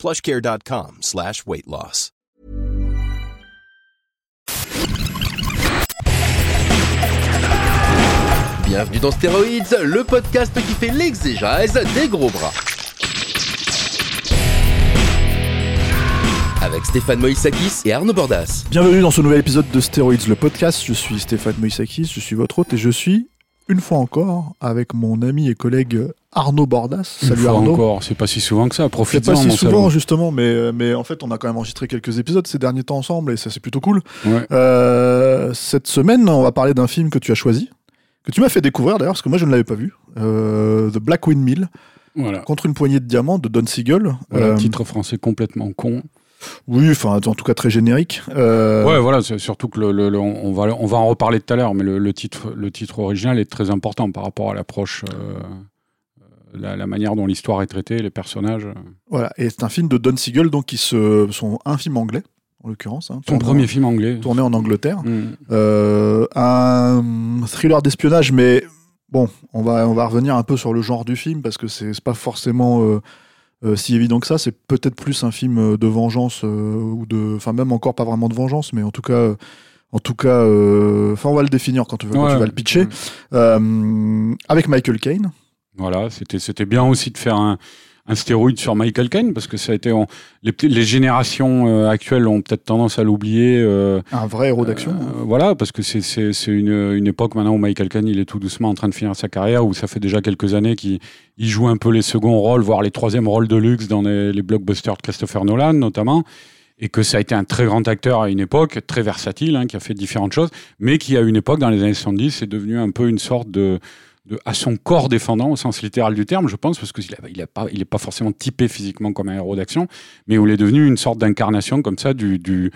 plushcare.com slash weight loss. Bienvenue dans Stéroïdes, le podcast qui fait l'exégèse des gros bras. Avec Stéphane Moïsakis et Arnaud Bordas. Bienvenue dans ce nouvel épisode de Stéroïdes, le podcast. Je suis Stéphane Moïsakis, je suis votre hôte et je suis, une fois encore, avec mon ami et collègue Arnaud Bordas. Une Salut fois Arnaud. encore, c'est pas si souvent que ça. C'est Profite-en, pas si souvent justement, mais, mais en fait on a quand même enregistré quelques épisodes ces derniers temps ensemble et ça c'est plutôt cool. Ouais. Euh, cette semaine on va parler d'un film que tu as choisi, que tu m'as fait découvrir d'ailleurs parce que moi je ne l'avais pas vu, Euh, The Black Windmill, Voilà. contre une poignée de diamants de Don Siegel. Voilà, Euh, titre français complètement con. Oui, enfin en tout cas très générique. Euh, Ouais, voilà, surtout que le, le- le- on, va, on va en reparler tout à l'heure, mais le, titre, le titre original est très important par rapport à l'approche, euh, la, la manière dont l'histoire est traitée, les personnages. Voilà, et c'est un film de Don Siegel donc qui se, son un film anglais en l'occurrence. hein, Son premier en- film anglais. tourné en Angleterre. Mm. Euh, un thriller d'espionnage, mais bon, on va, on va revenir un peu sur le genre du film parce que c'est pas forcément euh, si évident que ça. C'est peut-être plus un film euh, de vengeance euh, ou de, enfin même encore pas vraiment de vengeance, mais en tout cas, en tout cas, enfin on va le définir quand tu, quand Ouais. tu vas le pitcher. Avec Michael Caine. Voilà, c'était c'était bien aussi de faire un, un stéroïde sur Michael Caine parce que ça a été on- les, les générations euh, actuelles ont peut-être tendance à l'oublier. euh, Un vrai héros d'action. Euh, voilà, parce que c'est- c'est c'est une, une époque maintenant où Michael Caine il est tout doucement en train de finir sa carrière, où ça fait déjà quelques années qu'il il joue un peu les seconds rôles, voire les troisièmes rôles de luxe dans les, les blockbusters de Christopher Nolan notamment, et que ça a été un très grand acteur à une époque, très versatile, hein, qui a fait différentes choses, mais qui à une époque, dans les années 70, est devenu un peu une sorte de, à son corps défendant au sens littéral du terme, je pense, parce qu'il n'est il pas, pas forcément typé physiquement comme un héros d'action, mais où il est devenu une sorte d'incarnation comme ça du, du,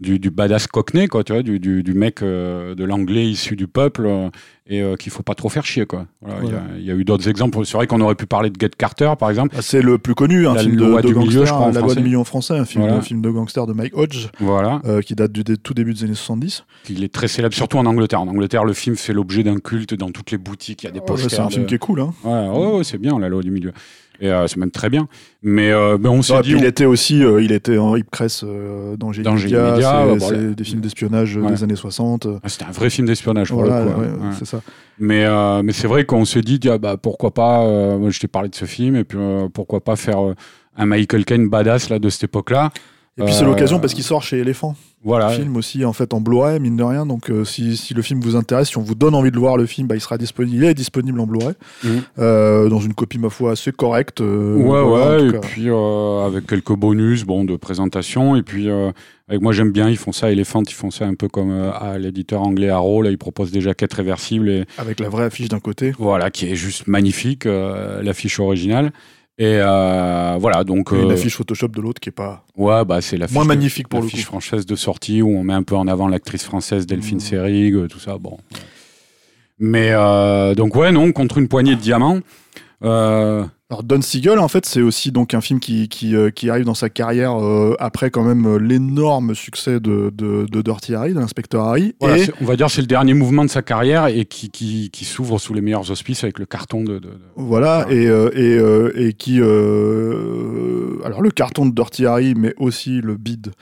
du, du badass cockney, quoi, tu vois, du, du, du mec euh, de l'anglais issu du peuple euh, et euh, qu'il faut pas trop faire chier, quoi. Il y a- Voilà. Il y, a eu d'autres exemples. C'est vrai qu'on aurait pu parler de Get Carter, par exemple. Ah, C'est le plus connu, un film de, loi de du milieu, gangster, je crois, en La loi du million en français, un film, Voilà. un film de gangster de Mike Hodge, Voilà, euh, qui date du dé- tout début des années 70. il est très célèbre, surtout en Angleterre. En Angleterre, le film fait l'objet d'un culte dans toutes les boutiques. Il y a des Ouais, posters. c'est un film de- qui est cool. Hein. Ouais, ouais, ouais, c'est bien, la loi du milieu. Et euh, c'est même très bien. Mais, euh, on s'est dit. il on- était aussi, euh, il était en Hip Cress euh, dans Génie Media, c'est- bah, c'est voilà. des films d'espionnage euh, Ouais. des années 60. euh, Ah, C'était un vrai film d'espionnage pour Voilà, le coup. ouais, ouais, ouais. c'est ça. Mais, mais c'est vrai qu'on s'est dit, ah, bah, pourquoi pas, moi je t'ai parlé de ce film, et puis pourquoi pas faire un Michael Caine badass là, de cette époque-là. Et puis c'est Euh, l'occasion parce qu'il sort chez Elephant, Voilà. film aussi en fait en Blu-ray mine de rien. Donc euh, si, si le film vous intéresse, si on vous donne envie de voir le film, bah, il sera disponible, il est disponible en Blu-ray Mhm. euh, dans une copie ma foi assez correcte. euh, Ouais, ouais, et cas. puis avec quelques bonus bon, de présentation. Et puis, avec moi, j'aime bien, ils font ça, Elephant, ils font ça un peu comme à l'éditeur anglais Arrow, là, ils proposent des jaquettes réversibles, et avec la vraie affiche d'un côté. voilà, qui est juste magnifique, l'affiche originale. Et euh, voilà, donc. Et une euh, affiche Photoshop de l'autre qui est pas Ouais, bah, c'est l'affiche. moins magnifique pour le coup. française de sortie où on met un peu en avant l'actrice française Delphine Mhm. Seyrig, euh, tout ça. Bon. Mais donc, ouais, non, contre une poignée de diamants. Alors Don Siegel, en fait, c'est aussi donc un film qui, qui, euh, qui arrive dans sa carrière euh, après quand même euh, l'énorme succès de, de, de Dirty Harry, de l'inspecteur Harry. voilà, et c'est- on va dire c'est le dernier mouvement de sa carrière et qui, qui, qui s'ouvre sous les meilleurs auspices avec le carton de. voilà, et, euh, et, et qui euh, alors le carton de Dirty Harry, mais aussi le bid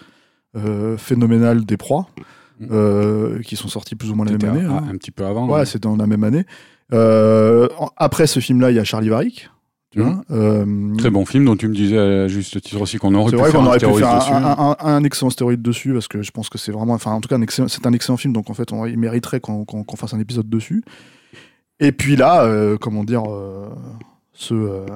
phénoménal des proies, euh, qui sont sortis plus ou moins la même année. un, hein. un petit peu avant. Ouais, hein. c'était dans la même année. Après ce film-là, il y a Charlie Varick. Tu vois, euh, Très bon film dont tu me disais à juste titre aussi qu'on aurait pu vrai faire un aurait pu stéroïde faire dessus. un, un- un- un excellent stéroïde dessus parce que je pense que c'est vraiment, enfin en tout cas c'est un excellent film donc en fait on, il mériterait qu'on fasse un épisode dessus. Et puis là, euh, comment dire, euh, ce euh,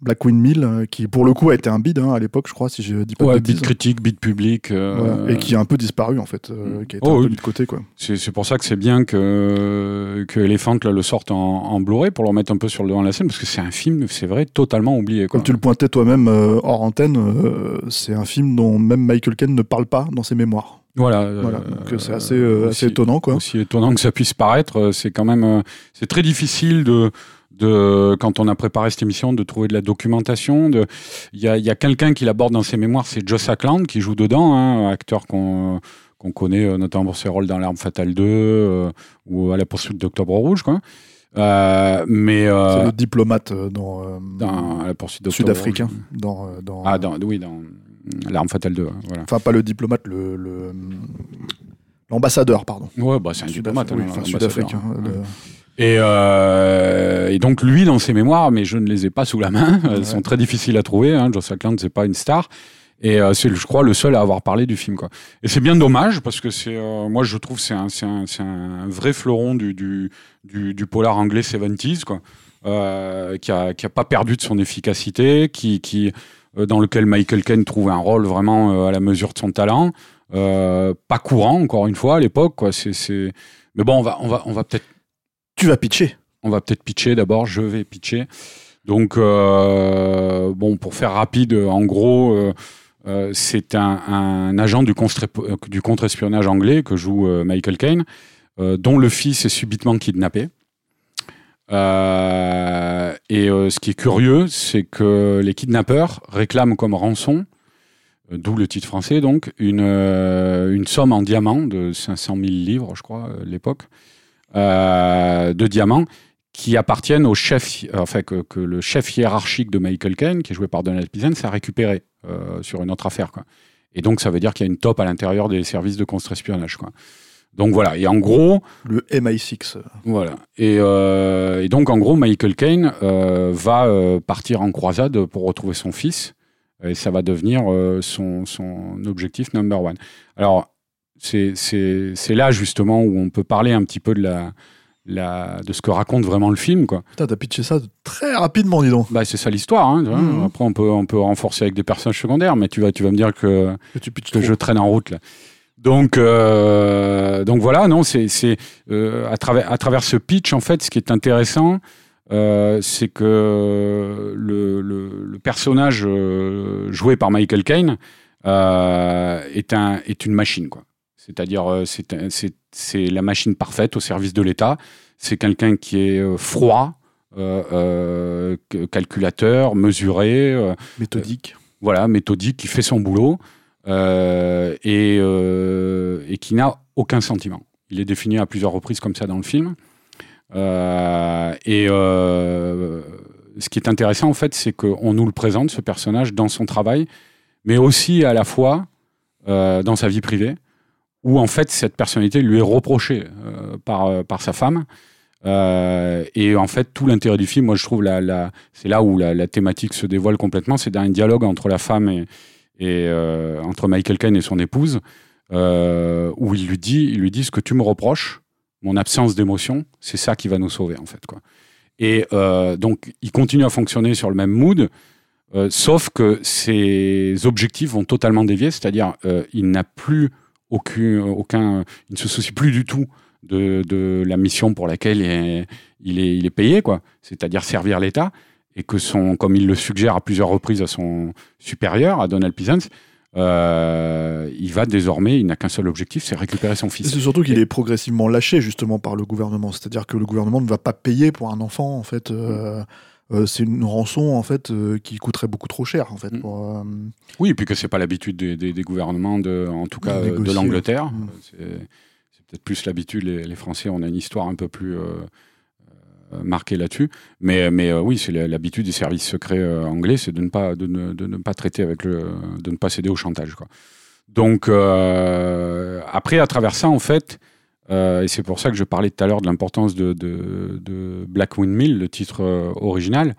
Black Windmill, euh, qui pour le coup a été un bid hein, à l'époque, je crois, si je dis pas Ouais, de bid critique, bid public. euh. Et qui a un peu disparu en fait, euh, qui a été Oh, un peu oui. mis de côté quoi. C'est c'est pour ça que c'est bien que, que Elephant là, le sorte en, en Blu-ray pour le remettre un peu sur le devant de la scène, parce que c'est un film, c'est vrai, totalement oublié. Quoi. Comme tu le pointais toi-même hors antenne, c'est un film dont même Michael Caine ne parle pas dans ses mémoires. Voilà. Voilà, donc euh, c'est assez, euh, assez étonnant quoi. Aussi étonnant que ça puisse paraître, c'est quand même, c'est très difficile de, de, quand on a préparé cette émission, de trouver de la documentation. De, il y a, il y a quelqu'un qui l'aborde dans ses mémoires, c'est Joss Ackland qui joue dedans, hein, acteur qu'on qu'on connaît euh, notamment pour ses rôles dans L'Arme Fatale 2 euh, ou à la poursuite d'Octobre Rouge, quoi. Euh, mais C'est le diplomate dans, euh, dans la poursuite sud-africain. Rouge. Dans, dans, Ah, dans, oui, dans L'Arme Fatale 2, voilà. Enfin, pas le diplomate, le. L'ambassadeur, pardon. Ouais, bah, c'est un diplomate. oui, hein, enfin, l'ambassadeur. sud-africain. Ouais. Et, euh, et donc lui, dans ses mémoires, mais je ne les ai pas sous la main, elles sont très difficiles à trouver. Hein. Joss Ackland, c'est pas une star. Et euh, c'est, je crois, le seul à avoir parlé du film. Quoi. Et c'est bien dommage parce que c'est, euh, moi, je trouve, que c'est un, c'est un, c'est un vrai fleuron du, du, du, du polar anglais 70s, quoi, euh, qui a, qui a pas perdu de son efficacité, qui, qui, dans lequel Michael Caine trouve un rôle vraiment à la mesure de son talent, pas courant encore une fois à l'époque. Quoi. C'est, c'est... Mais bon, on va, on va, on va peut-être Tu vas pitcher. on va peut-être pitcher d'abord, je vais pitcher. Donc, euh, bon, pour faire rapide, en gros, euh, euh, c'est un, agent du, contre-espionnage anglais que joue Michael Caine, dont le fils est subitement kidnappé. Et ce qui est curieux, c'est que les kidnappeurs réclament comme rançon, d'où le titre français donc, une, une somme en diamants de 500 000 livres, je crois, à l'époque, de diamants qui appartiennent au chef, enfin que, que le chef hiérarchique de Michael Caine, qui est joué par Donald Pleasence, a récupéré euh, sur une autre affaire. Quoi. Et donc ça veut dire qu'il y a une top à l'intérieur des services de contre-espionnage. Quoi. Donc voilà, et en gros, Le MI6. euh, voilà. Et, euh, et donc, en gros, Michael Caine euh, va euh, partir en croisade pour retrouver son fils. Et ça va devenir euh, son, son objectif number one. Alors, c'est là, justement, où on peut parler un petit peu de, la, la, de ce que raconte vraiment le film. Quoi. Putain, t'as pitché ça très rapidement, dis donc. Bah, c'est ça l'histoire. Hein. Mhm. Après, on peut, on peut renforcer avec des personnages secondaires, mais tu vas, tu vas me dire que, Que tu pitches que trop. je traîne en route là. Donc, euh, donc voilà, non, c'est euh, à travers à travers ce pitch en fait, ce qui est intéressant, euh, c'est que le, le, le personnage joué par Michael Caine est un est une machine quoi. C'est-à-dire euh, c'est la machine parfaite au service de l'État. C'est quelqu'un qui est euh, froid, euh, euh, calculateur, mesuré. euh, Méthodique. voilà, méthodique, qui fait son boulot et, et qui n'a aucun sentiment. Il est défini à plusieurs reprises comme ça dans le film. Et ce qui est intéressant, en fait, c'est qu'on nous le présente, ce personnage, dans son travail, mais aussi à la fois dans sa vie privée, où en fait cette personnalité lui est reprochée euh, par, euh, par sa femme. Euh, et en fait, tout l'intérêt du film, moi je trouve, c'est là où la, thématique se dévoile complètement, c'est dans un dialogue entre la femme et, entre Michael Caine et son épouse, où il lui dit, il lui dit ce que tu me reproches, mon absence d'émotion, c'est ça qui va nous sauver en fait. Et donc il continue à fonctionner sur le même mood, sauf que ses objectifs vont totalement dévier, c'est-à-dire il n'a plus aucun, aucun, il ne se soucie plus du tout de, de la mission pour laquelle il est, il est, il est payé, quoi. C'est-à-dire servir l'État, et que son, comme il le suggère à plusieurs reprises à son supérieur, à Donald Pleasance, euh, il va désormais, il n'a qu'un seul objectif, c'est récupérer son fils. C'est surtout qu'il est progressivement lâché justement par le gouvernement. C'est-à-dire que le gouvernement ne va pas payer pour un enfant. En fait, euh, euh, c'est une rançon en fait euh, qui coûterait beaucoup trop cher en fait. Mm. Pour, euh, Oui, et puis que c'est pas l'habitude des, des- des gouvernements, de, en tout cas De l'Angleterre. Mm. C'est peut-être plus l'habitude, les, les Français, on a une histoire un peu plus marquée là-dessus. Mais, mais oui, c'est l'habitude des services secrets anglais, c'est de ne pas de ne, de ne pas traiter avec le, de ne pas céder au chantage. Quoi. Donc après, à travers ça, en fait, euh, et c'est pour ça que je parlais tout à l'heure de l'importance de, de, de Black Windmill, le titre euh, original.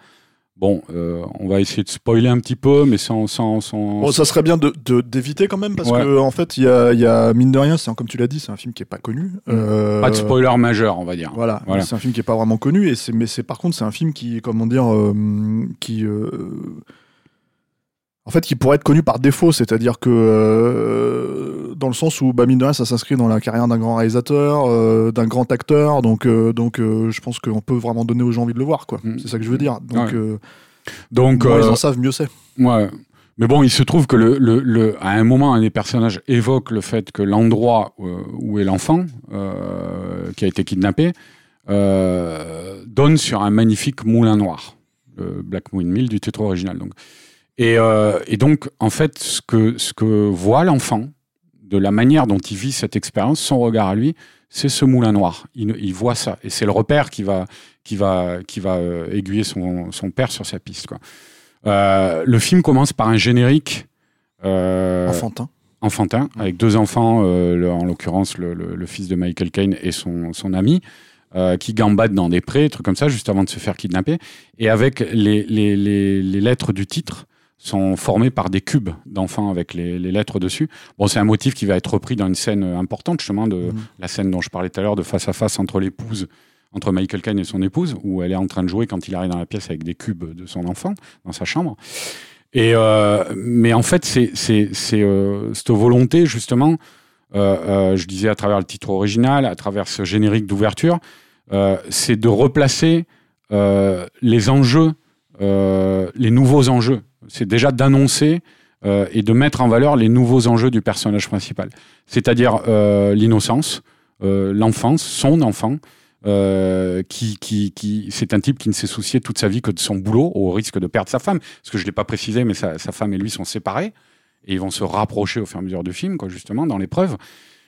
Bon, euh, on va essayer de spoiler un petit peu, mais sans. sans, sans... Bon, ça serait bien de- d'éviter quand même, parce Ouais. que en fait, il y a, il y a, mine de rien, c'est comme tu l'as dit, c'est un film qui est pas connu. Euh, Pas de spoiler majeur, on va dire. Voilà, Voilà. c'est un film qui est pas vraiment connu, et mais par contre, c'est un film qui, comment dire, qui. En fait, qui pourrait être connu par défaut, c'est-à-dire que euh, dans le sens où, bah, mine de rien, ça s'inscrit dans la carrière d'un grand réalisateur, euh, d'un grand acteur, donc, euh, donc je pense qu'on peut vraiment donner aux gens envie de le voir, quoi. Mm. C'est ça que je veux dire. Donc, Ouais. Donc, moins ils en savent, mieux c'est. Ouais. Mais bon, il se trouve que le, le, le- à un moment, un des personnages évoque le fait que l'endroit où est l'enfant qui a été kidnappé donne sur un magnifique moulin noir, le Black Moon Mill du titre original. Donc. Et, euh, et donc, en fait, ce que, ce que voit l'enfant, de la manière dont il vit cette expérience, son regard à lui, c'est ce moulin noir. Il, il voit ça. Et c'est le repère qui va, qui va, qui va euh, aiguiller son, son père sur sa piste. Quoi. Euh, le film commence par un générique euh, Enfantin. enfantin, avec deux enfants, le- en l'occurrence le, le- le fils de Michael Caine et son, son ami, euh, qui gambadent dans des prés, trucs comme ça, juste avant de se faire kidnapper. Et avec les, les, les, les lettres du titre sont formées par des cubes d'enfants avec les, les lettres dessus. Bon, c'est un motif qui va être repris dans une scène importante, justement, de Mhm. la scène dont je parlais tout à l'heure, de face à face entre l'épouse, entre Michael Caine et son épouse, où elle est en train de jouer quand il arrive dans la pièce avec des cubes de son enfant dans sa chambre. Et euh, mais en fait, c'est euh, cette volonté justement. euh, euh, je disais à travers le titre original, à travers ce générique d'ouverture, c'est de replacer les enjeux, les nouveaux enjeux. C'est déjà d'annoncer euh, et de mettre en valeur les nouveaux enjeux du personnage principal. C'est-à-dire euh, l'innocence, euh, l'enfance, son enfant, qui, qui, qui c'est un type qui ne s'est soucié toute sa vie que de son boulot, au risque de perdre sa femme. Parce que je ne l'ai pas précisé, mais sa, sa femme et lui sont séparés. Et ils vont se rapprocher au fur et à mesure du film, quoi, justement, dans l'épreuve.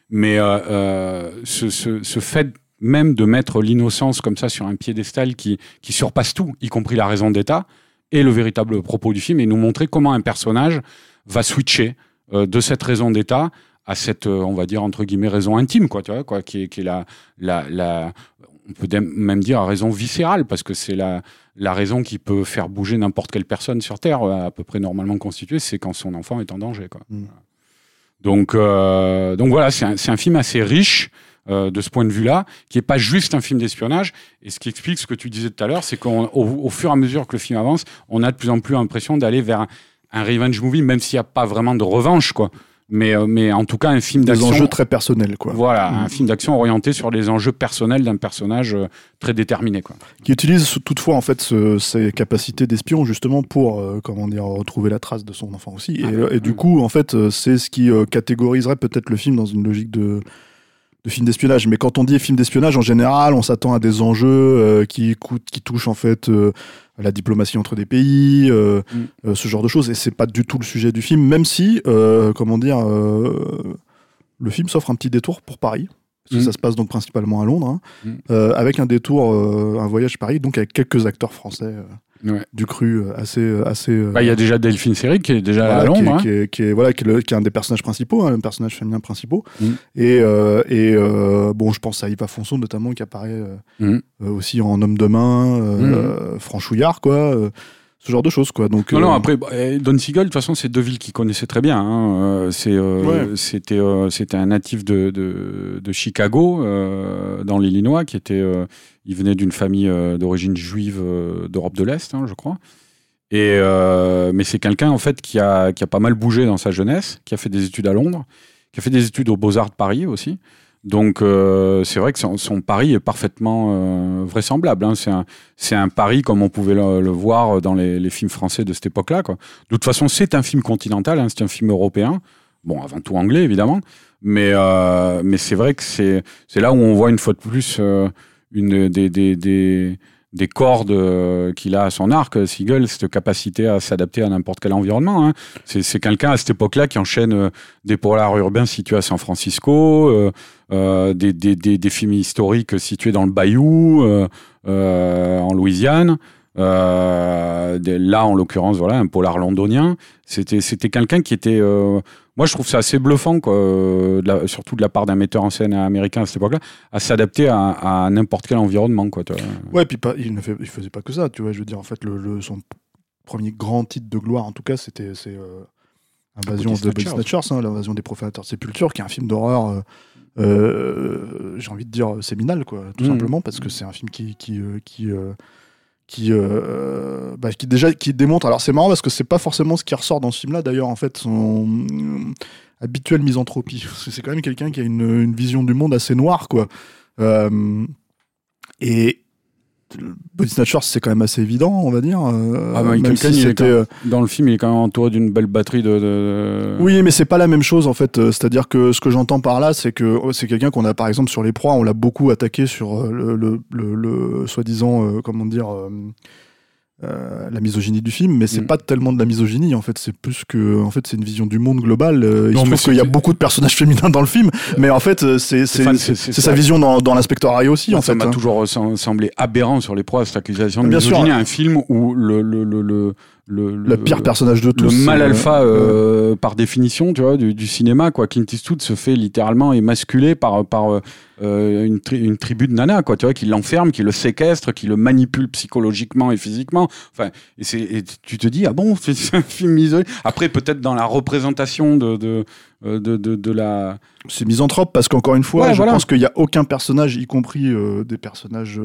Mais ce, ce, ce fait même de mettre l'innocence comme ça sur un piédestal qui, qui surpasse tout, y compris la raison d'État, est le véritable propos du film, et nous montrer comment un personnage va switcher euh, de cette raison d'État à cette, euh, on va dire, entre guillemets, raison intime, quoi, tu vois, quoi, qui est, qui est la, la, la, on peut même dire à raison viscérale, parce que c'est la, la raison qui peut faire bouger n'importe quelle personne sur Terre, euh, à peu près normalement constituée, c'est quand son enfant est en danger, quoi. Mm. Donc, euh, donc voilà, c'est un, c'est un film assez riche euh, de ce point de vue-là, qui est pas juste un film d'espionnage. Et ce qui explique ce que tu disais tout à l'heure, c'est qu'au au fur et à mesure que le film avance, on a de plus en plus l'impression d'aller vers un, un revenge movie, même s'il n'y a pas vraiment de revanche, quoi. Mais, euh, mais en tout cas, un film Des d'action. enjeux très personnels, quoi. Voilà, Mm. un film d'action orienté sur les enjeux personnels d'un personnage euh, très déterminé, quoi. qui utilise toutefois en fait ce- ses capacités d'espion justement pour euh, comment dire retrouver la trace de son enfant aussi et, Ah, et du mm. coup en fait c'est ce qui euh, catégoriserait peut-être le film dans une logique de de film d'espionnage mais quand on dit film d'espionnage en général on s'attend à des enjeux euh, qui coûtent- qui touchent en fait euh, la diplomatie entre des pays euh, Mm. ce genre de choses et c'est pas du tout le sujet du film même si comment dire le film s'offre un petit détour pour Paris parce que Mm. ça se passe donc principalement à Londres hein, Mm. avec un détour, un voyage Paris, donc avec quelques acteurs français Ouais. du cru euh, assez, euh, assez. euh, Bah, Il y a déjà Delphine Seyrig qui est déjà voilà, à qui, est, Londres. hein. qui, est, qui est- voilà, qui est le- qui est un des personnages principaux, hein, un personnage féminin principaux. Mm. Et, euh, et euh, bon, je pense à Yves Afonso notamment qui apparaît Mm. aussi en homme de main, euh, franchouillard, quoi. Ce genre de choses, quoi. Donc, Non, euh, non, après, bah, eh, Don Siegel, de toute façon, c'est deux villes qu'il connaissait très bien. hein. Euh, c'est, euh, Ouais. C'était euh, c'était un natif de, de, de Chicago, euh, dans l'Illinois, qui était. euh, il venait d'une famille euh, d'origine juive euh, d'Europe de l'Est, hein, je crois. Et, euh, mais c'est quelqu'un, en fait, qui a, qui a pas mal bougé dans sa jeunesse, qui a fait des études à Londres, qui a fait des études aux Beaux-Arts de Paris aussi. Donc, euh, c'est vrai que son, pari est parfaitement euh, vraisemblable. hein. C'est un, un pari comme on pouvait le, voir dans les, les films français de cette époque-là. De toute façon, c'est un film continental, hein, c'est un film européen. Bon, avant tout anglais, évidemment. Mais, euh, mais c'est vrai que c'est c'est là où on voit une fois de plus euh, une, des, des, des, des cordes euh, qu'il a à son arc, Siegel, cette capacité à s'adapter à n'importe quel environnement. hein. C'est quelqu'un à cette époque-là qui enchaîne euh, des polars urbains situés à San Francisco, euh, euh, des, des, des, des films historiques situés dans le Bayou, en Louisiane. Là, en l'occurrence, voilà, un polar londonien. C'était, quelqu'un qui était, moi, je trouve ça assez bluffant, quoi, euh, de la- surtout de la part d'un metteur en scène américain à cette époque-là, à s'adapter à, à n'importe quel environnement. Quoi. Ouais, puis pas, il ne fait, il faisait pas que ça, tu vois. Je veux dire, en fait, le, le- son premier grand titre de gloire, en tout cas, c'était c'est euh, Invasion de Body Snatchers. Hein, l'invasion des profanateurs de sépulture, qui est un film d'horreur. euh, euh, j'ai envie de dire séminal, quoi, tout Mhm. simplement, parce que c'est un film qui qui euh, qui euh, qui, euh, bah, qui déjà qui démontre. Alors c'est marrant parce que c'est pas forcément ce qui ressort dans ce film-là. D'ailleurs, en fait, son euh, habituelle misanthropie. C'est quand même quelqu'un qui a une, une vision du monde assez noire, quoi. Euh, et Body Snatchers, c'est quand même assez évident, on va dire. euh, Ah, même si même- euh, Dans le film, il est quand même entouré d'une belle batterie de. de- Oui, mais c'est pas la même chose en fait. Euh, C'est-à-dire que ce que j'entends par là, c'est que oh, c'est quelqu'un qu'on a par exemple sur les proies, on l'a beaucoup attaqué sur le, le, le- le soi-disant, euh, comment dire, euh, euh, la misogynie du film, mais c'est Mm. pas tellement de la misogynie en fait. C'est plus que, en fait, c'est une vision du monde global. Euh, il se trouve qu'il y a beaucoup de personnages féminins dans le film, mais en fait, euh, c'est sa vision dans, dans l'inspectorat aussi Moi, en ça m'a hein. toujours sem- semblé aberrant sur les proies, cette accusation de Bien sûr. misogynie. Un film où le, le, le, le, le, Le pire personnage de tous. le mal alpha euh, euh, par définition tu vois du, du cinéma quoi Clint Eastwood se fait littéralement émasculer par par euh, une, tri- une tribu de nanas quoi tu vois qui l'enferme qui le séquestre qui le manipule psychologiquement et physiquement enfin et et tu te dis ah bon c'est un film misogyne après peut-être dans la représentation de de de, de, de la c'est misanthrope parce qu'encore une fois, Ouais, je voilà. pense qu'il n'y a aucun personnage, y compris euh, des personnages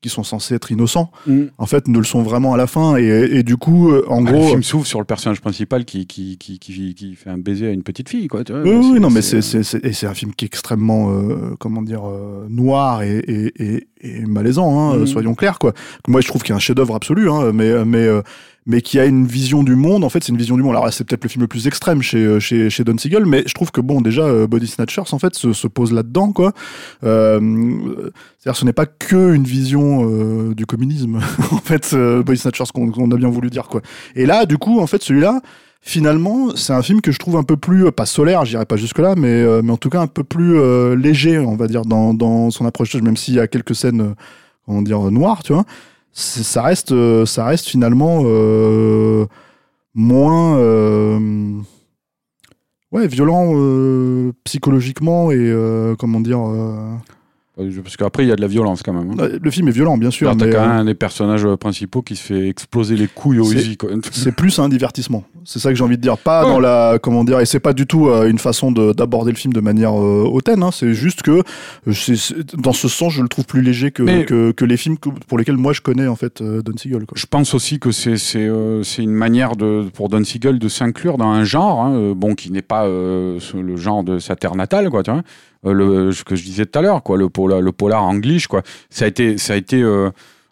qui sont censés être innocents, en fait, ne le sont vraiment à la fin. Et, et du coup, euh, en Ah, le gros. film s'ouvre sur le personnage principal qui qui, qui, qui, qui fait un baiser à une petite fille quoi tu vois Oui, oui, non, mais c'est- c'est, c'est, c'est- et c'est un film qui est extrêmement, euh, comment dire, euh, noir et, et, et, et malaisant, hein, euh, soyons clairs, quoi. Moi, je trouve qu'il y a un chef-d'œuvre absolu, hein, mais, mais, euh, mais qui a une vision du monde. En fait, c'est une vision du monde. Alors c'est peut-être le film le plus extrême chez, euh, chez, chez Don Siegel, mais je trouve que, bon, déjà, euh, Body Snatchers, en fait, se, se pose là-dedans, quoi. Euh, c'est-à-dire, ce n'est pas que une vision euh, du communisme, en fait, euh, Body Snatchers, qu'on, qu'on a bien voulu dire, quoi. Et là, du coup, en fait, celui-là, finalement, c'est un film que je trouve un peu plus, euh, pas solaire, j'irai pas jusque-là, mais, euh, mais en tout cas un peu plus euh, léger, on va dire, dans, dans son approche, même s'il y a quelques scènes, euh, comment dire, noires, tu vois. Ça reste, euh, ça reste finalement euh, moins. euh, ouais, violent euh, psychologiquement et comment dire. parce qu'après il y a de la violence quand même hein. Le film est violent, bien sûr, t'as quand même un des personnages principaux qui se fait exploser les couilles au Uzi. c'est plus un divertissement. C'est ça que j'ai envie de dire. Pas Ouais. dans la, comment dire, et c'est pas du tout euh, une façon de- d'aborder le film de manière euh, hautaine. hein. C'est juste que, euh, dans ce sens, je le trouve plus léger que, que, que les films pour lesquels moi je connais en fait Don Siegel. Quoi. Je pense aussi que c'est une manière de pour Don Siegel de s'inclure dans un genre hein, bon qui n'est pas le genre de sa terre natale quoi tu vois le ce que je disais tout à l'heure quoi le polar le polar anglish quoi ça a été ça a été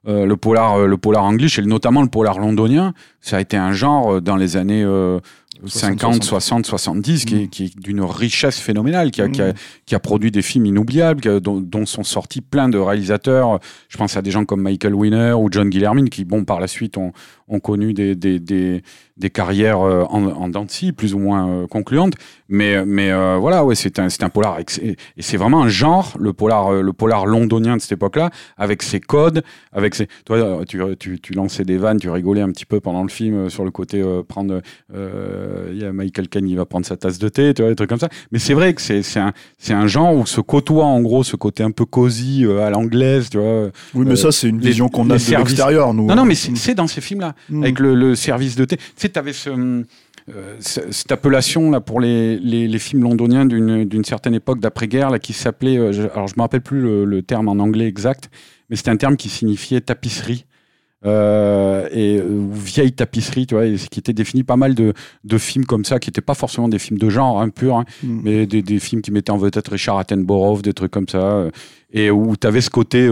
euh, le polar euh, le polar anglish et notamment le polar londonien ça a été un genre euh, dans les années euh, 50, 60, 70, qui, est, Mm. qui est d'une richesse phénoménale, qui a, qui, a, Mm. qui a produit des films inoubliables, a- dont, dont sont sortis plein de réalisateurs. Je pense à des gens comme Michael Winner ou John Guillermin, qui, bon, par la suite, ont, ont connu des, des, des, des carrières euh, en, en dents de scie, plus ou moins euh, concluantes. Mais, mais euh, voilà, ouais, c'est un, c'est un polar. Et, c'est vraiment un genre, le polar, euh, le polar londonien de cette époque-là, avec ses codes, avec ses. Toi, tu, tu, tu lançais des vannes, tu rigolais un petit peu pendant le film sur le côté euh, prendre. euh, Il y a Michael Caine, il va prendre sa tasse de thé, tu vois, des trucs comme ça. Mais c'est vrai que c'est c'est un, c'est un genre où se côtoie en gros ce côté un peu cosy euh, à l'anglaise, tu vois. Oui, mais ça, c'est une vision qu'on a de l'extérieur, nous. Non, non, mais Mm. c'est dans ces films-là Mm. avec le, le service de thé. Sais, tu avais ce, euh, ce- cette appellation là pour les, les, les films londoniens d'une certaine époque d'après-guerre là qui s'appelait, euh, je- alors je me rappelle plus le, le terme en anglais exact, mais c'était un terme qui signifiait tapisserie. Euh, et ou vieille tapisserie, tu vois, et ce qui était défini pas mal de, de films comme ça, qui n'étaient pas forcément des films de genre hein, pur, hein, Mm. mais des, des films qui mettaient en vedette Richard Attenborough, des trucs comme ça, et où tu avais ce côté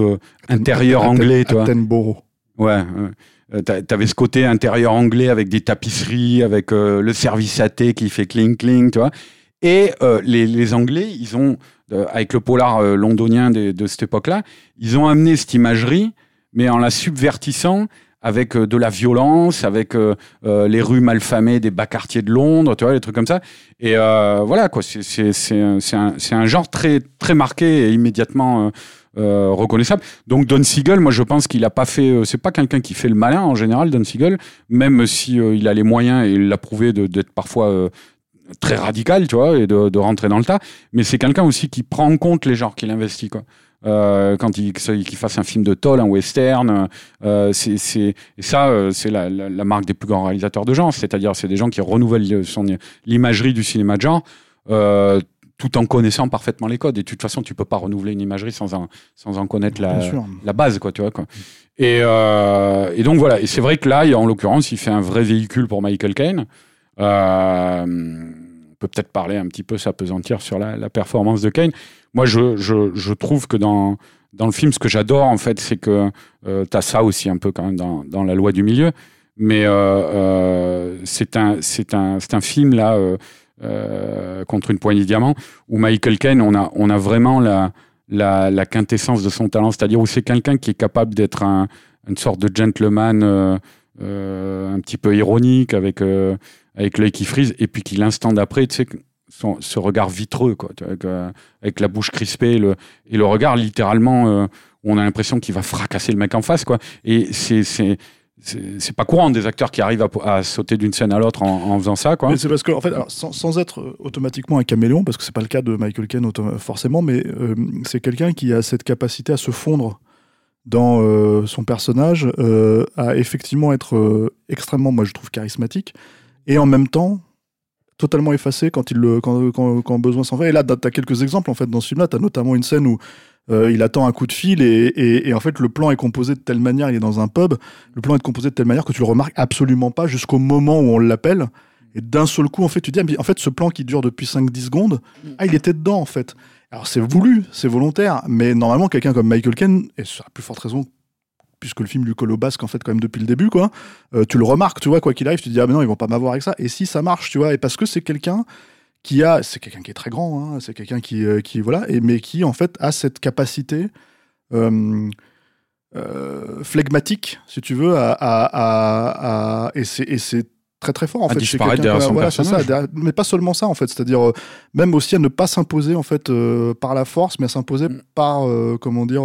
intérieur Atten- anglais, tu vois. Attenborough. Ouais. ouais. Euh, t'a- T'avais ce côté intérieur anglais avec des tapisseries, avec euh, le service à thé qui fait cling cling, tu vois. Et euh, les, Anglais, ils ont, avec le polar londonien de cette époque-là, ils ont amené cette imagerie, mais en la subvertissant avec euh, de la violence, avec euh, euh, les rues malfamées des bas quartiers de Londres, tu vois, les trucs comme ça. Et voilà, quoi, c'est un, un, genre très, très marqué et immédiatement euh, reconnaissable. Donc Don Siegel, moi je pense qu'il a pas fait, euh, c'est pas quelqu'un qui fait le malin en général, Don Siegel, même si euh, il a les moyens et il l'a prouvé d'être parfois très radical, tu vois, et de, de rentrer dans le tas. Mais c'est quelqu'un aussi qui prend en compte les genres qu'il investit, quoi. Euh, quand il qu'il fasse un film de toll, un western, euh, c'est c'est et ça euh, c'est la, la, la, marque des plus grands réalisateurs de genre, c'est-à-dire c'est des gens qui renouvellent son l'imagerie du cinéma de genre. Euh, tout en connaissant parfaitement les codes. Et de toute façon, tu peux pas renouveler une imagerie sans en, sans en connaître la, la base, quoi, tu vois, quoi. Et, euh, et donc voilà. Et c'est vrai que là, en l'occurrence, il fait un vrai véhicule pour Michael Caine. Euh, on peut peut-être parler un petit peu, s'apesantir sur la, la, performance de Kane. Moi, je, je, je, trouve que dans, dans le film, ce que j'adore, en fait, c'est que euh, tu as ça aussi un peu quand même dans, dans la loi du milieu. Mais euh, euh c'est un, un, un film, là, euh, euh, contre une poignée de diamants, où Michael Caine, on a, on a vraiment la, la, la quintessence de son talent, c'est-à-dire où c'est quelqu'un qui est capable d'être un, une sorte de gentleman un petit peu ironique, avec avec l'œil qui frise, et puis qui l'instant d'après, tu sais, ce regard vitreux, quoi, avec, euh, avec, la bouche crispée, le, et le regard littéralement, euh, on a l'impression qu'il va fracasser le mec en face, quoi. Et c'est c'est pas courant des acteurs qui arrivent à, sauter d'une scène à l'autre en, faisant ça. C'est parce que en fait sans, être automatiquement un caméléon parce que c'est pas le cas de Michael Caine forcément mais euh, c'est quelqu'un qui a cette capacité à se fondre dans euh, son personnage euh, à effectivement être extrêmement moi je trouve charismatique et en même temps totalement effacé quand, il le, quand, quand, quand besoin s'en fait. Et là, tu as quelques exemples en fait dans ce film-là. Tu as notamment une scène où euh, il attend un coup de fil et, et, en fait le plan est composé de telle manière, il est dans un pub, le plan est composé de telle manière que tu le remarques absolument pas jusqu'au moment où on l'appelle. Et d'un seul coup, en fait, tu dis, ah, en fait, ce plan qui dure depuis 5-10 secondes, ah, il était dedans, en fait. Alors, c'est voulu, c'est volontaire, mais normalement, quelqu'un comme Michael Ken, et sur la plus forte raison puisque le film lui colle au basque en fait quand même depuis le début quoi. Euh, tu le remarques, tu vois quoi qu'il arrive, tu te dis ah mais non ils vont pas m'avoir avec ça. Et si ça marche, tu vois, et parce que c'est quelqu'un qui a, c'est quelqu'un qui est très grand, hein, c'est quelqu'un qui, euh, qui voilà, et mais qui en fait a cette capacité euh, flegmatique, si tu veux, à, à, à, à et c'est très très fort en à fait. Disparaître derrière son voilà, personnage. ça, mais pas seulement ça en fait, c'est-à-dire euh, même aussi à ne pas s'imposer en fait euh, par la force, mais à s'imposer mm. par comment dire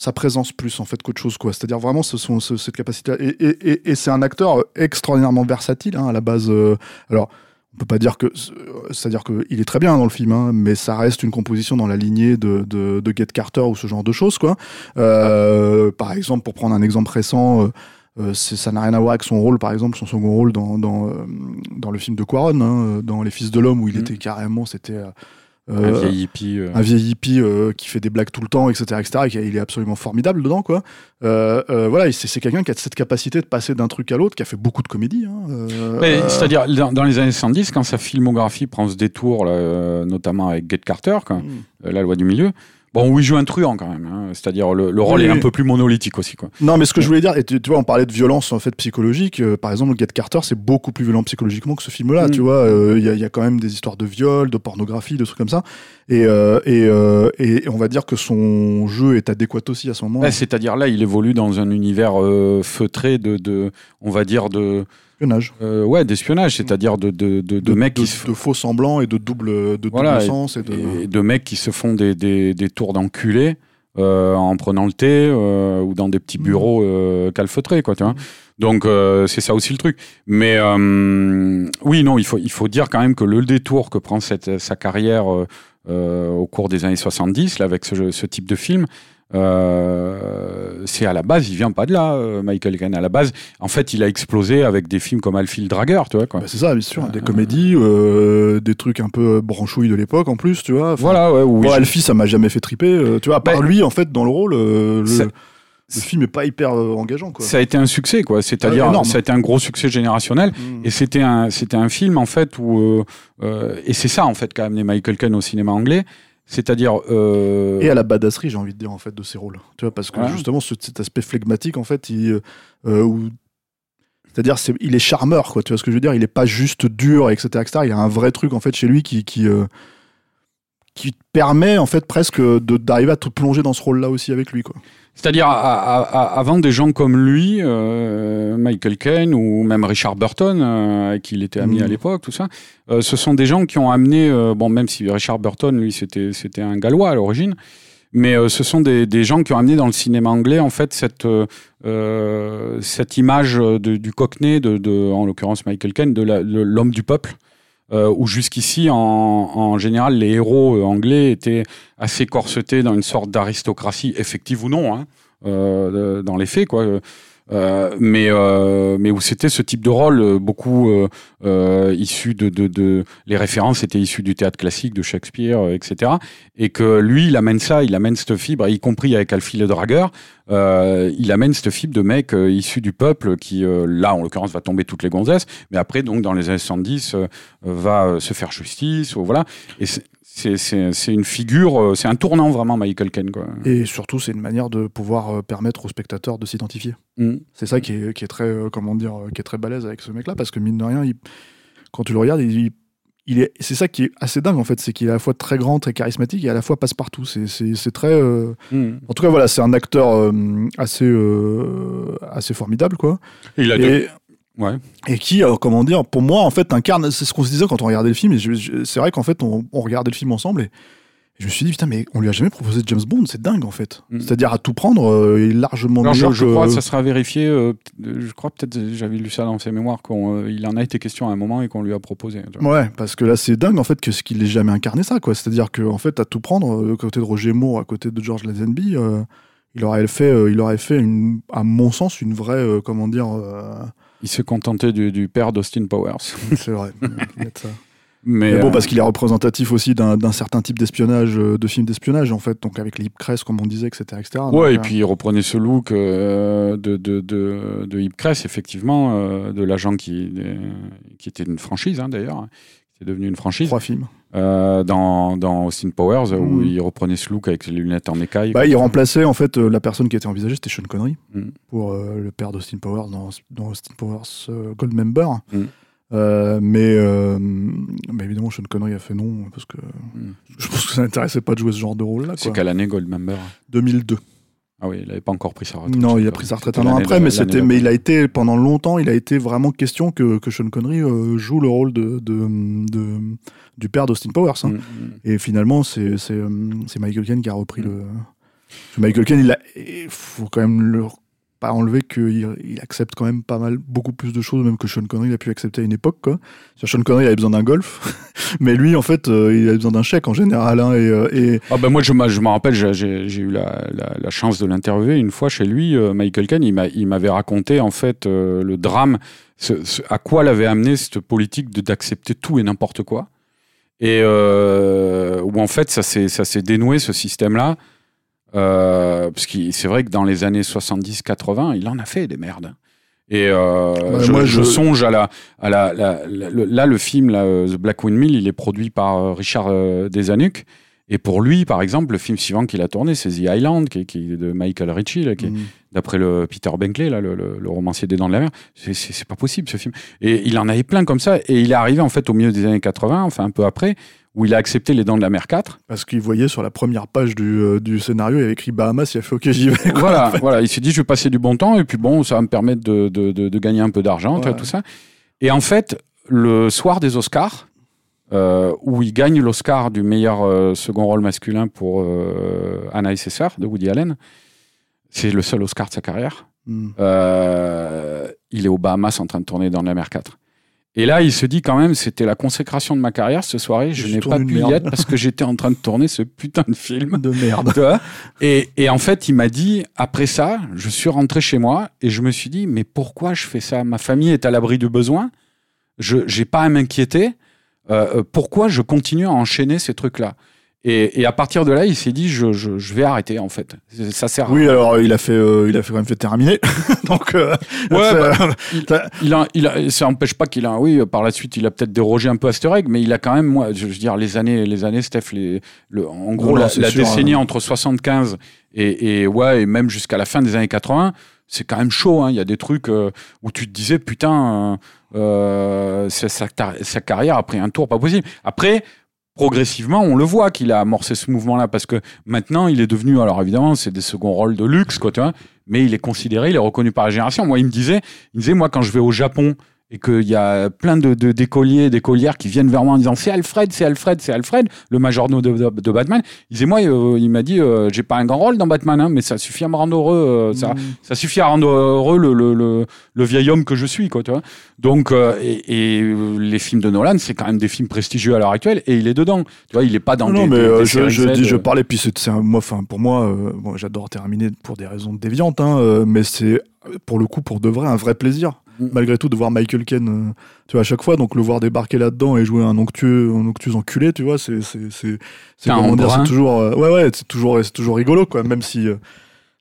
sa présence plus en fait qu'autre chose quoi. C'est-à-dire vraiment ce sont ce, cette capacité et, et, et, et c'est un acteur extraordinairement versatile hein, à la base. Euh, alors on peut pas dire que c'est-à-dire que il est très bien dans le film, hein, mais ça reste une composition dans la lignée de, de, de Get Carter ou ce genre de choses quoi. Euh, par exemple pour prendre un exemple récent. Euh, euh ça n'a rien à voir avec son rôle, par exemple, son second rôle dans, dans, euh, dans le film de Quaron, hein, dans Les Fils de l'Homme, où il mmh. était carrément, c'était euh, un vieil hippie, euh... un vieil hippie euh, qui fait des blagues tout le temps, etc., etc. Et il est absolument formidable dedans, quoi. Euh, euh, voilà, c'est quelqu'un qui a cette capacité de passer d'un truc à l'autre, qui a fait beaucoup de comédies. Hein, C'est-à-dire dans, dans, les années 70, quand sa filmographie prend ce détour, là, notamment avec Get Carter, quoi, mm. la loi du milieu. Bon, où il joue un truand quand même, hein. c'est-à-dire le, le, rôle oui, est un peu plus monolithique aussi. Quoi. Non, mais ce que je voulais dire, et tu, tu vois, on parlait de violence en fait psychologique. Euh, par exemple, Get Carter, c'est beaucoup plus violent psychologiquement que ce film-là. Mm. Tu vois, il euh, y, a, y, a, quand même des histoires de viol, de pornographie, de trucs comme ça. Et, euh, et, et, on va dire que son jeu est adéquat aussi à ce moment. Ouais, c'est-à-dire là, il évolue dans un univers feutré de, de, on va dire de Espionnage. Euh, ouais, d'espionnage, c'est-à-dire de, de, de, de, mecs de, qui se de faux semblants et de double, de voilà, double sens. Et de... et de mecs qui se font des, des, des tours d'enculés euh, en prenant le thé euh, ou dans des petits bureaux euh, calfeutrés, quoi, tu vois. Donc c'est ça aussi le truc. Mais oui, non, il faut, il faut dire quand même que le détour que prend cette, sa carrière au cours des années 70, là, avec ce, ce type de film, euh, c'est à la base, il vient pas de là, euh, Michael Caine. À la base, en fait, il a explosé avec des films comme Alfie le Dragueur, tu vois quoi. Bah c'est ça, bien sûr, des comédies, euh, des trucs un peu branchouilles de l'époque en plus, tu vois. Enfin, voilà, ouais. Oui, bon, Alfie, ça m'a jamais fait triper, tu vois. À part bah, lui, en fait, dans le rôle, le, le film est pas hyper euh, engageant quoi. Ça a été un succès quoi, c'est-à-dire ah, ça a été un gros succès générationnel mmh. et c'était un c'était un film en fait où euh, euh, et c'est ça en fait quand même les Michael Caine au cinéma anglais, c'est-à-dire euh... et à la badasserie j'ai envie de dire en fait de ses rôles. Tu vois parce que ouais. justement ce, cet aspect flegmatique en fait il euh, où c'est-à-dire c'est il est charmeur quoi, tu vois ce que je veux dire, il est pas juste dur etc etc, il y a un vrai truc en fait chez lui qui qui euh, qui permet en fait presque d'arriver à te plonger dans ce rôle là aussi avec lui quoi. C'est-à-dire, avant des gens comme lui, euh, Michael Caine ou même Richard Burton, euh, avec qui il était ami mmh. à l'époque, tout ça, euh, ce sont des gens qui ont amené, euh, bon, même si Richard Burton, lui, c'était c'était un Gallois à l'origine, mais euh, ce sont des, des, gens qui ont amené dans le cinéma anglais, en fait, cette, cette image de, du cockney, de, de, en l'occurrence Michael Caine, de l'homme du peuple. Euh, où jusqu'ici, en, en général, les héros euh, anglais étaient assez corsetés dans une sorte d'aristocratie, effective ou non, hein, euh, dans les faits, quoi. Euh, mais euh, mais où c'était ce type de rôle euh, beaucoup euh, euh, issu de, de, de les références étaient issues du théâtre classique de Shakespeare etc et que lui il amène ça il amène cette fibre y compris avec Alfie le dragueur il amène cette fibre de mec issu du peuple qui là en l'occurrence va tomber toutes les gonzesses mais après donc dans les années 70 euh, va se faire justice ou voilà. Et c'est- c'est c'est c'est une figure euh, c'est un tournant vraiment Michael Caine quoi Et surtout, c'est une manière de pouvoir euh, permettre aux spectateurs de s'identifier. Mm. C'est ça qui est, qui est très, euh, comment dire, qui est très balèze avec ce mec-là, parce que mine de rien, il- quand tu le regardes, il, il est, c'est ça qui est assez dingue en fait, c'est qu'il est à la fois très grand, très charismatique et à la fois passe-partout. C'est, c'est, c'est très, euh, Mm. en tout cas voilà, c'est un acteur euh, assez, euh, assez formidable quoi. Il a deux- Et, ouais et qui, euh, comment dire, pour moi en fait incarne, c'est ce qu'on se disait quand on regardait le film. Et je- je- c'est vrai qu'en fait, on, on regardait le film ensemble et je me suis dit putain, mais on lui a jamais proposé James Bond, c'est dingue en fait. Mm. C'est-à-dire à tout prendre, euh, il est largement Alors, je, meilleur je crois que ça sera vérifié. euh, je crois peut-être j'avais lu ça dans ses mémoires qu'il en a été question à un moment et qu'on lui a proposé. Ouais, parce que là c'est dingue en fait que ce qu'il ait jamais incarné ça quoi. C'est-à-dire que en fait à tout prendre, euh, côté de Roger Moore, à côté de George Lazenby, euh, il aurait fait, euh, il aurait fait une, à mon sens une vraie, euh, comment dire, euh, Il s'est contenté du, du père d'Austin Powers. c'est vrai. ça. Mais, Mais bon, euh, parce qu'il est représentatif aussi d'un certain type d'espionnage, euh, de films d'espionnage en fait, donc avec les hip crest comme on disait, etc., etc. Ouais, Donc, et euh, puis il reprenait ce look euh, de, de, de, de Hip Crest, effectivement, euh, de l'agent qui, qui était une franchise, hein, d'ailleurs, qui est devenu une franchise, trois films. Euh, dans, dans Austin Powers, où Mhm. il reprenait ce look avec les lunettes en écaille. Bah, il remplaçait en fait euh, la personne qui était envisagée, c'était Sean Connery Mm. pour euh, le père d'Austin Powers dans, dans Austin Powers euh, Goldmember. Mm. Euh, mais, mais évidemment, Sean Connery a fait non parce que je pense que ça n'intéressait pas de jouer ce genre de rôle-là. C'est quelle année Goldmember 2002. Ah oui, il n'avait pas encore pris sa retraite. Non, il a pris sa retraite un an après, mais, c'était, mais il a été pendant longtemps, il a été vraiment question que, que Sean Connery euh, joue le rôle de, de, de- du père d'Austin Powers. hein. Mm, mm. Et finalement, c'est, c'est, euh, c'est Michael Caine qui a repris Mm. le. Michael Caine, il a- il faut quand même le pas enlever qu'il il accepte quand même pas mal, beaucoup plus de choses, même que Sean Connery a pu accepter à une époque. Quoi. Sean Connery avait besoin d'un golf, mais lui, en fait, euh, il avait besoin d'un chèque en général. hein, euh, et Ah ben moi je, me rappelle, j'ai- eu la, chance de l'interviewer une fois chez lui, euh, Michael Caine, il m'a- il m'avait raconté en fait le drame, à quoi l'avait amené cette politique d'accepter tout et n'importe quoi, et où en fait ça s'est dénoué ce système-là, euh, parce que c'est vrai que dans les années 70-80, il en a fait des merdes. Et euh, je, moi, je je- songe à la, à la, la- la- le- là le film là, euh, The Black Windmill, il est produit par Richard euh, Desanuc. Et pour lui, par exemple, le film suivant qu'il a tourné, c'est The Island, qui, est- qui est de Michael Ritchie, là, qui Mm. d'après le Peter Benkley, là, le, le- le romancier des Dents de la Mer. C'est pas possible ce film. Et il en avait plein comme ça. Et il est arrivé en fait au milieu des années 80, enfin un peu après, où il a accepté les Dents de la Mer 4. parce qu'il voyait sur la première page du, euh, du scénario, il avait écrit Bahamas, il a fait OK, j'y vais. quoi. voilà, voilà, il s'est dit je vais passer du bon temps et puis bon, ça va me permettre de, de- de- de gagner un peu d'argent, tout ça. Et en fait, le soir des Oscars, euh, où il gagne l'Oscar du meilleur euh, second rôle masculin pour Anna et ses sœurs de Woody Allen, c'est le seul Oscar de sa carrière. Mm. Euh, il est aux Bahamas en train de tourner dans la mer 4. Et là, il se dit quand même, c'était la consécration de ma carrière ce soirée. Je Je n'ai pas pu y être parce que j'étais en train de tourner ce putain de film. De merde. Et en fait, il m'a dit, après ça, je suis rentré chez moi et je me suis dit, mais pourquoi je fais ça? Ma famille est à l'abri du besoin. Je n'ai pas à m'inquiéter. Euh, euh, pourquoi je continue à enchaîner ces trucs-là? Et, et à partir de là, il s'est dit, je, je, je vais arrêter en fait. Ça sert à Oui, alors il a fait, euh, il a fait quand même fait terminer. Donc, euh, Ouais, bah, il a, il a, ça n'empêche pas qu'il a, oui, par la suite, il a peut-être dérogé un peu à cette règle, mais il a quand même, moi, je veux dire, les années, les années, Steph, les, le, en gros, Non, la, la sûr, décennie hein. entre 75 et, et ouais, et même jusqu'à la fin des années 80, c'est quand même chaud. hein. Il y a des trucs euh, où tu te disais, putain, euh, euh, sa, sa carrière a pris un tour pas possible. Après. Progressivement, on le voit qu'il a amorcé ce mouvement-là parce que maintenant, il est devenu, alors évidemment, c'est des seconds rôles de luxe, quoi, tu vois, mais il est considéré, il est reconnu par la génération. Moi, il me disait, il me disait, moi, quand je vais au Japon et qu'il y a plein de, de- d'écoliers, d'écolières qui viennent vers moi en disant c'est Alfred, c'est Alfred, c'est Alfred, le majordome de, de, de Batman. Il disait moi, euh, il m'a dit euh, j'ai pas un grand rôle dans Batman, hein, mais ça suffit à me rendre heureux, euh, ça, Mm. ça suffit à rendre heureux le, le, le, le vieil homme que je suis, quoi, tu vois. Donc, et, et, les films de Nolan, c'est quand même des films prestigieux à l'heure actuelle, et il est dedans. Tu vois, il est pas dans non, des, mais des- je, séries je Z, dis, je parlais, puis c'est c'est un- moi, enfin, pour moi, bon, j'adore terminer pour des raisons déviantes, hein, mais c'est pour le coup, pour de vrai, un vrai plaisir. Malgré tout, de voir Michael Caine, euh, tu vois, à chaque fois, donc le voir débarquer là-dedans et jouer un onctueux, un onctueux enculé, tu vois, c'est, c'est, c'est, c'est comment dire, c'est toujours, euh, ouais, ouais, c'est toujours, c'est toujours rigolo, quoi, même si, euh,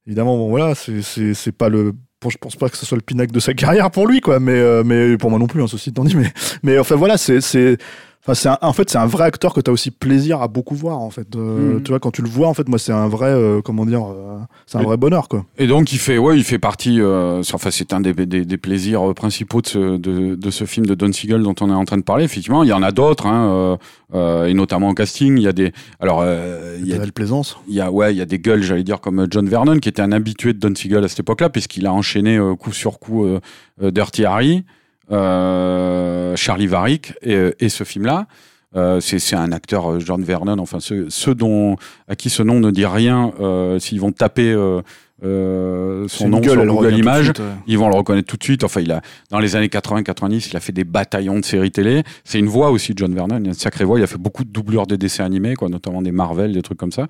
évidemment, bon, voilà, c'est, c'est, c'est pas le, bon, je pense pas que ce soit le pinacle de sa carrière pour lui, quoi, mais, euh, mais pour moi non plus, hein, ceci étant dit, mais, mais enfin voilà, c'est, c'est, Enfin, c'est un- en fait, c'est un vrai acteur que tu as aussi plaisir à beaucoup voir, en fait. Euh, Mm. Tu vois, quand tu le vois, en fait, moi, c'est un vrai, euh, comment dire, euh, c'est un vrai bonheur, quoi. Et donc, il fait, ouais, il fait partie, euh, enfin, c'est un des, des, des plaisirs principaux de ce, de, de ce film de Don Siegel dont on est en train de parler. Effectivement, il y en a d'autres, hein, euh, euh, et notamment au casting. Il y a des, alors, euh, il y a Il y a de plaisance. Il y a, ouais, il y a des gueules, j'allais dire, comme John Vernon, qui était un habitué de Don Siegel à cette époque-là, puisqu'il a enchaîné euh, coup sur coup euh, euh, Dirty Harry, euh, Charlie Varick et, et ce film-là. Euh, c'est un acteur, euh, John Vernon, enfin, ceux, ceux dont, à qui ce nom ne dit rien, euh, s'ils vont taper euh, euh, son nom gueule, sur Google Images, suite, ouais. ils vont le reconnaître tout de suite. Enfin, il a, dans les années 80-90, il a fait des bataillons de séries télé. C'est une voix aussi, John Vernon. Il a une sacrée voix. Il a fait beaucoup de doublures de dessins animés, quoi, notamment des Marvel, des trucs comme ça.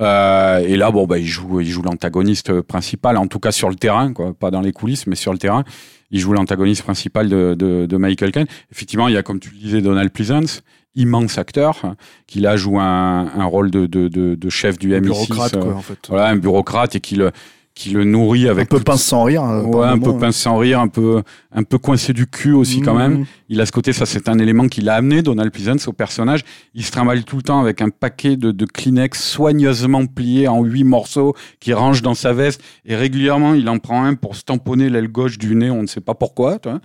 Euh, et là, bon, bah, il joue, il joue l'antagoniste principal, en tout cas sur le terrain, quoi, pas dans les coulisses, mais sur le terrain. Il joue l'antagoniste principal de, de, de Michael Caine. Effectivement, il y a, comme tu le disais, Donald Pleasance, immense acteur, qui là joue un, un rôle de, de, de, de chef du Un MI6. bureaucrate, quoi, en fait. voilà, un bureaucrate et qui le, qui le nourrit avec un peu pince sans rire. euh, Ouais, un peu pince sans rire, un peu, un peu coincé du cul aussi quand même. Il a ce côté, ça c'est un élément qui l'a amené, Donald Pleasance, au personnage. Il se trimballe tout le temps avec un paquet de, de Kleenex soigneusement plié en huit morceaux qui range dans sa veste. Et régulièrement, il en prend un pour se tamponner l'aile gauche du nez, on ne sait pas pourquoi. tu vois.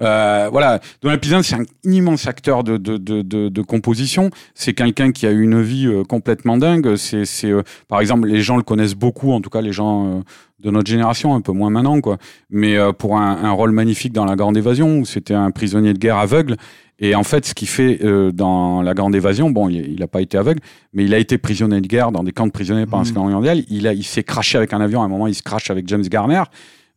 Euh, voilà, Donald Pleasance, c'est un immense acteur de, de, de, de, de composition. C'est quelqu'un qui a eu une vie euh, complètement dingue. C'est, c'est, euh, par exemple, les gens le connaissent beaucoup, en tout cas les gens euh, de notre génération, un peu moins maintenant, quoi. Mais euh, pour un, un rôle magnifique dans La Grande Évasion, où c'était un prisonnier de guerre aveugle. Et en fait, ce qu'il fait euh, dans La Grande Évasion, bon, il n'a pas été aveugle, mais il a été prisonnier de guerre dans des camps de prisonniers pendant la Mhm. Seconde Guerre mondiale. Il, a, il s'est craché avec un avion. À un moment, il se crache avec James Garner.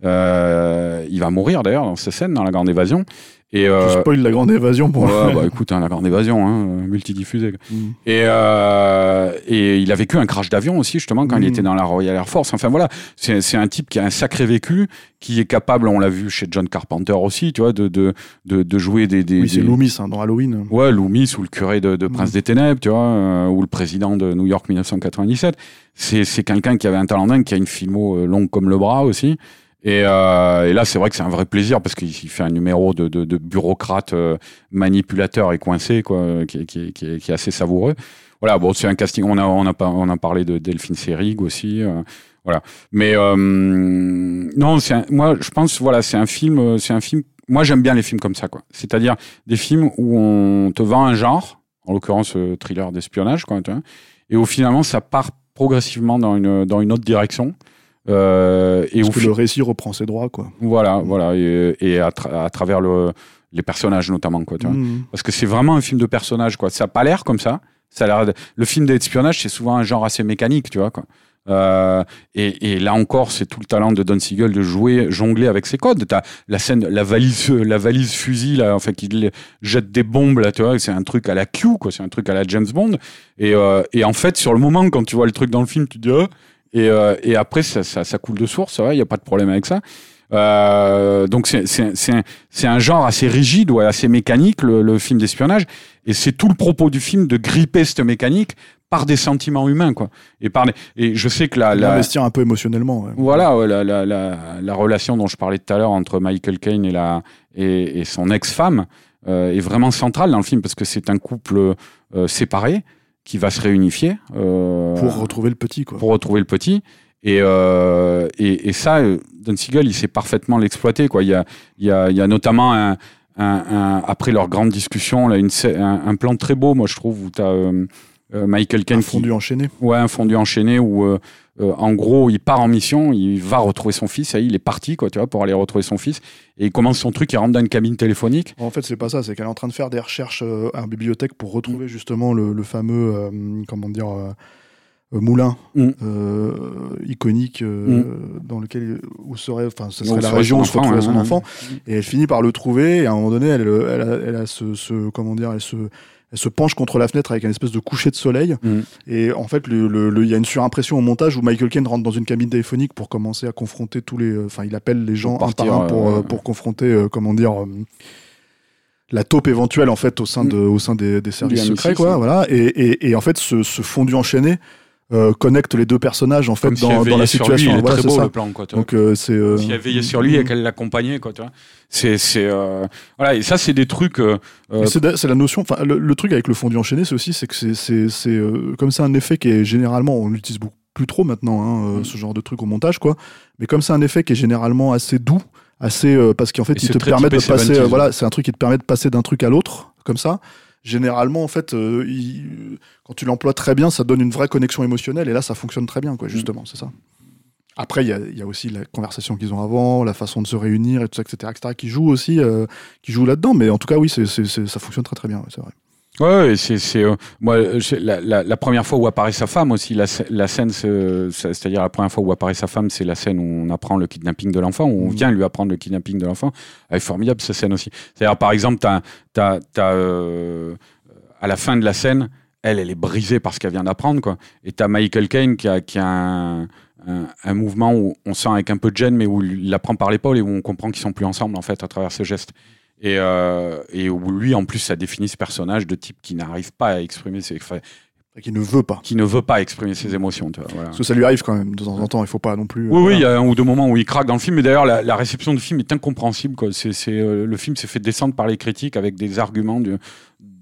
Euh, il va mourir d'ailleurs dans cette scène, dans La Grande Évasion. Et, euh, spoil la grande évasion pour ouais, bah écoute, hein, La Grande Évasion, hein, multidiffusée. Mm. Et, euh, et il a vécu un crash d'avion aussi, justement, quand il Mhm. était dans la Royal Air Force. Enfin voilà, c'est un type qui a un sacré vécu, qui est capable, on l'a vu chez John Carpenter aussi, tu vois, de, de, de, de jouer des. des Oui, c'est des- Loomis hein, dans Halloween. Ouais, Loomis ou le curé de, de Prince des Ténèbres, tu vois, euh, ou le président de New York 1997. C'est c'est quelqu'un qui avait un talent dingue, qui a une filmo euh, longue comme le bras aussi. Et, euh, et là, c'est vrai que c'est un vrai plaisir parce qu'il il fait un numéro de, de, de bureaucrate euh, manipulateur et coincé, quoi, qui, qui, qui, qui est assez savoureux. Voilà, bon, c'est un casting. On a, on a, on a parlé de Delphine Seyrig aussi. euh, voilà. Mais euh, non, un- moi, je pense, voilà, c'est un film. C'est un film. Moi, j'aime bien les films comme ça, quoi. C'est-à-dire des films où on te vend un genre, en l'occurrence thriller d'espionnage, quoi, et où finalement ça part progressivement dans une, dans une autre direction. Euh, et Parce où que le récit reprend ses droits, quoi. voilà, voilà, et, et à, tra- à travers le, les personnages notamment, quoi, tu vois. Mm. Parce que c'est vraiment un film de personnages, quoi. Ça a pas l'air comme ça. Ça a l'air de- Le film d'espionnage, c'est souvent un genre assez mécanique, tu vois, quoi. Euh, et, et là encore, c'est tout le talent de Don Siegel de jouer, jongler avec ses codes. T'as la scène, la valise, la valise fusil, là, enfin, qui les- jette des bombes, là, tu vois, c'est un truc à la Q, quoi, c'est un truc à la James Bond. Et, euh, et en fait, sur le moment, quand tu vois le truc dans le film, tu te dis, Ah et, euh, et après, ça, ça, ça coule de source, il n'y a pas de problème avec ça. Euh, donc c'est un, un genre assez rigide, ouais, assez mécanique, le, le film d'espionnage. Et c'est tout le propos du film de gripper cette mécanique par des sentiments humains, quoi. Et, par des- et je sais que la, la, Investir un peu émotionnellement. ouais. voilà, ouais, la, la, la, la relation dont je parlais tout à l'heure entre Michael Caine et, la, et, et son ex-femme euh, est vraiment centrale dans le film parce que c'est un couple euh, séparé qui va se réunifier euh, Pour retrouver le petit, quoi. pour retrouver le petit. Et, euh, et, et ça, Don Siegel, il sait parfaitement l'exploiter. Quoi. Il, y a, il, y a, il y a notamment, un, un, un- après leur grande discussion, là, une, un, plan très beau, moi je trouve, où tu as euh, Michael Caine Un qui- fondu enchaîné. Ouais, un fondu enchaîné où, euh, en gros, il part en mission, il va retrouver son fils, et il est parti, quoi, tu vois, pour aller retrouver son fils, et il commence son truc, il rentre dans une cabine téléphonique. En fait, c'est pas ça, c'est qu'elle est en train de faire des recherches euh, à la bibliothèque pour retrouver justement le, le fameux, euh, comment dire, euh, moulin Mm. iconique euh, dans lequel où serait, enfin, ce serait la région où se ouais, son enfant. Et elle finit par le trouver. Et à un moment donné, elle, elle, a, elle a ce, ce- comment dire, elle se, elle se penche contre la fenêtre avec une espèce de coucher de soleil. Mm. Et en fait, le- le- le- il y a une surimpression au montage où Michael Caine rentre dans une cabine téléphonique pour commencer à confronter tous les, euh, enfin, il appelle les gens Pour un par partir, un pour, euh, euh, pour confronter, euh, comment dire. euh, la taupe éventuelle en fait au sein de au sein des, des services secrets MI6, quoi voilà et, et, et en fait ce, ce fondu enchaîné euh, connecte les deux personnages en fait Comme si dans, dans veillait la sur lui, situation il est Voilà, très c'est beau ça. le plan, quoi, tu vois. donc euh, c'est euh, si elle veillait sur lui et qu'elle l'accompagnait, quoi, tu vois. C'est, c'est, euh, voilà, et ça, c'est des trucs. euh, euh, c'est la notion. Enfin, le, le truc avec le fondu enchaîné, c'est aussi c'est que c'est c'est c'est, euh, comme c'est un effet qui est généralement, on l'utilise beaucoup plus trop maintenant, hein, euh, Mm. ce genre de truc au montage, quoi. Mais comme c'est un effet qui est généralement assez doux, assez euh, parce qu'en fait, Et il te permet de passer. 70s, ouais. voilà, c'est un truc qui te permet de passer d'un truc à l'autre, comme ça. Généralement, en fait, euh, il- quand tu l'emploies très bien, ça donne une vraie connexion émotionnelle, et là, ça fonctionne très bien, quoi. Mm. Justement, c'est ça. Après, il y a, il y a aussi la conversation qu'ils ont avant, la façon de se réunir, et tout ça, etc., etc., qui joue aussi, euh, qui joue là-dedans. Mais en tout cas, oui, ça fonctionne très très bien, c'est vrai. Ouais, c'est, c'est, euh, moi, la, la, la première fois où apparaît sa femme aussi, la, sc- la scène, c'est- c'est- c'est-à-dire la première fois où apparaît sa femme, c'est la scène où on apprend le kidnapping de l'enfant, où on Mhm. vient lui apprendre le kidnapping de l'enfant. Elle est formidable cette scène aussi. C'est-à-dire, par exemple, t'as, t'as, t'as, euh, à la fin de la scène, elle, elle est brisée par ce qu'elle vient d'apprendre, quoi. Et t'as Michael Caine qui a, qui a un, un, mouvement où on sent avec un peu de gêne, mais où il la prend par l'épaule et où on comprend qu'ils sont plus ensemble, en fait, à travers ce geste. Et, euh, et où lui, en plus, ça définit ce personnage de type qui n'arrive pas à exprimer ses, enfin, qui ne veut pas. qui ne veut pas exprimer ses émotions. Tu vois, voilà. Parce que ça lui arrive quand même de temps en temps. Il faut pas non plus. euh, Oui, oui, voilà. il y a un ou deux moments où il craque dans le film, mais d'ailleurs, la, la réception du film est incompréhensible. Quoi. C'est, c'est, euh, le film s'est fait descendre par les critiques avec des arguments de.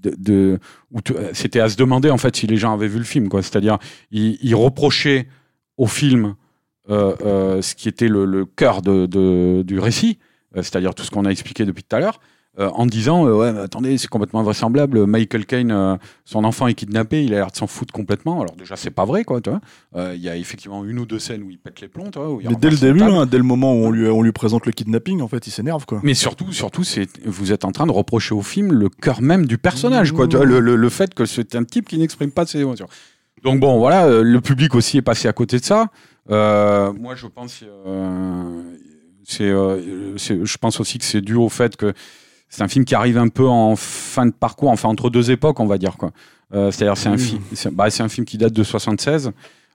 de, euh, c'était à se demander en fait si les gens avaient vu le film. C'est-à-dire, ils, ils reprochaient au film euh, euh, ce qui était le, le cœur de, de- du récit, euh, c'est-à-dire tout ce qu'on a expliqué depuis tout à l'heure. en disant ouais mais attendez c'est complètement invraisemblable Michael Caine son enfant est kidnappé il a l'air de s'en foutre complètement alors déjà c'est pas vrai quoi tu vois il y a effectivement une ou deux scènes où il pète les plombs où il Mais dès le début, hein, dès le moment où on lui, on lui présente le kidnapping, en fait, il s'énerve quoi. mais surtout surtout c'est vous êtes en train de reprocher au film le cœur même du personnage quoi Mmh. le, le- le fait que c'est un type qui n'exprime pas ses émotions donc bon voilà euh, le public aussi est passé à côté de ça Euh, moi je pense euh, euh, je pense aussi que c'est dû au fait que c'est un film qui arrive un peu en fin de parcours, enfin entre deux époques, on va dire quoi. C'est-à-dire c'est un Oui. film, c'est bah, un film qui date de 76,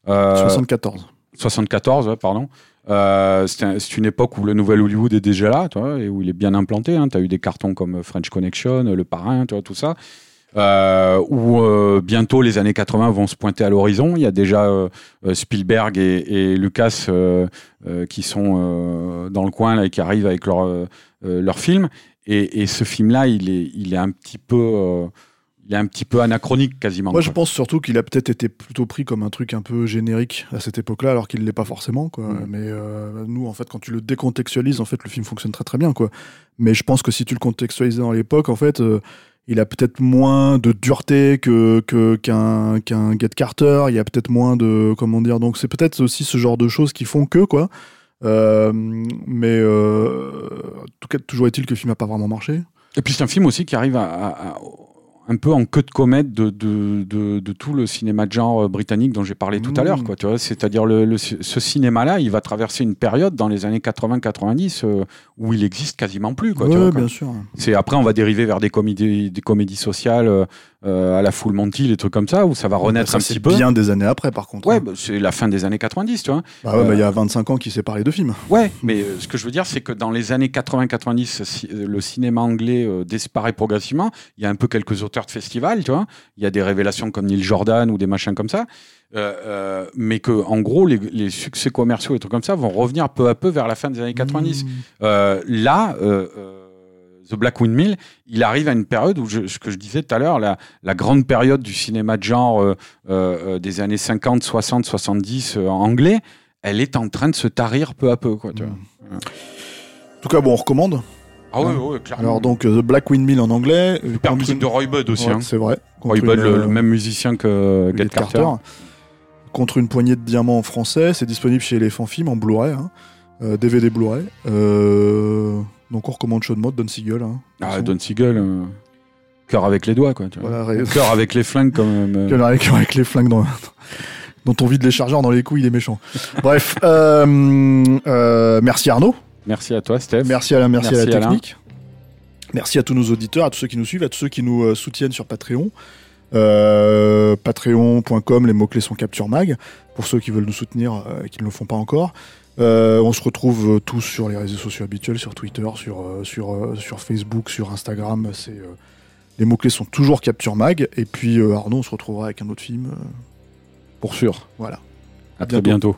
euh, 74. 74, ouais, pardon. Euh, c'est un- c'est une époque où le nouvel Hollywood est déjà là, et où il est bien implanté. Hein. Tu as eu des cartons comme French Connection, Le Parrain, tout ça. Euh, où euh, bientôt les années 80 vont se pointer à l'horizon. Il y a déjà euh, Spielberg et, et Lucas qui sont dans le coin là, et qui arrivent avec leur, leur film. Et, et ce film-là, il est, il est un petit peu, il est un petit peu anachronique quasiment. Moi, je pense surtout qu'il a peut-être été plutôt pris comme un truc un peu générique à cette époque-là, alors qu'il l'est pas forcément. Quoi. Mm. Mais euh, nous, en fait, quand tu le décontextualises, en fait, le film fonctionne très très bien. Quoi. Mais je pense que si tu le contextualisais dans l'époque, en fait, euh, il a peut-être moins de dureté que qu'un qu'un Get Carter. Il y a peut-être moins de comment dire. Donc, c'est peut-être aussi ce genre de choses qui font que quoi. Euh, mais euh, en tout cas, toujours est-il que le film n'a pas vraiment marché. Et puis c'est un film aussi qui arrive à- un peu en queue de comète de, de, de, de tout le cinéma de genre euh, britannique dont j'ai parlé tout à Mmh. l'heure. quoi, tu vois. C'est-à-dire le, le- ce cinéma-là, il va traverser une période dans les années 80-90 euh, où il existe quasiment plus. Quoi, tu vois, bien sûr. C'est après on va dériver vers des comédies, des comédies sociales euh, euh, à la Full Monty, des trucs comme ça où ça va renaître Ça, un petit peu. bien des années après, par contre. Ouais, hein. bah, c'est la fin des années 90, tu vois. Bah ouais, bah, Euh, il y a 25 ans qu'il s'est parlé de films. Ouais, mais euh, ce que je veux dire, c'est que dans les années 80-90, si- euh, le cinéma anglais euh, disparaît progressivement. Il y a un peu quelques auteurs de festivals, tu vois. Il y a des révélations comme Neil Jordan ou des machins comme ça. Euh, euh, mais que, en gros, les, les succès commerciaux et trucs comme ça vont revenir peu à peu vers la fin des années 90. Mmh. Euh, là, euh, euh, The Black Windmill, il arrive à une période où, je- ce que je disais tout à l'heure, la, la grande période du cinéma de genre euh, euh, euh, des années 50, 60, 70 euh, anglais, elle est en train de se tarir peu à peu. Quoi, tu vois. En tout cas, bon, on recommande. Ah ouais, Hein. ouais, clairement. Alors donc The Black Windmill en anglais. Super contre musique de Roy Budd aussi. Hein. C'est vrai. Roy Budd, le, le même musicien que Get Carter. Contre une poignée de diamants en français. C'est disponible chez Elephant Film en Blu-ray. hein. DVD Blu-ray. Euh, donc on recommande Mode, Don Siegel. Hein. Ah, Don Siegel, euh, cœur avec les doigts, quoi. Tu vois. Voilà, ré- Cœur avec les flingues, quand même. euh. Quel avec, avec les flingues dans, dont on vide les chargeurs dans les couilles, il est méchant. Bref, euh, euh, merci Arnaud, Merci à toi, Steph. merci à la, merci à Merci, la Alain. technique, merci à tous nos auditeurs, à tous ceux qui nous suivent, à tous ceux qui nous soutiennent sur Patreon. Euh, Patreon.com, les mots-clés sont Capture Mag, pour ceux qui veulent nous soutenir et qui ne le font pas encore. Euh, on se retrouve euh, tous sur les réseaux sociaux habituels, sur Twitter, sur, euh, sur, sur Facebook, sur Instagram. C'est, les mots-clés sont toujours Capture Mag. Et puis Arnaud, on se retrouvera avec un autre film. Pour sûr. voilà. À très bientôt.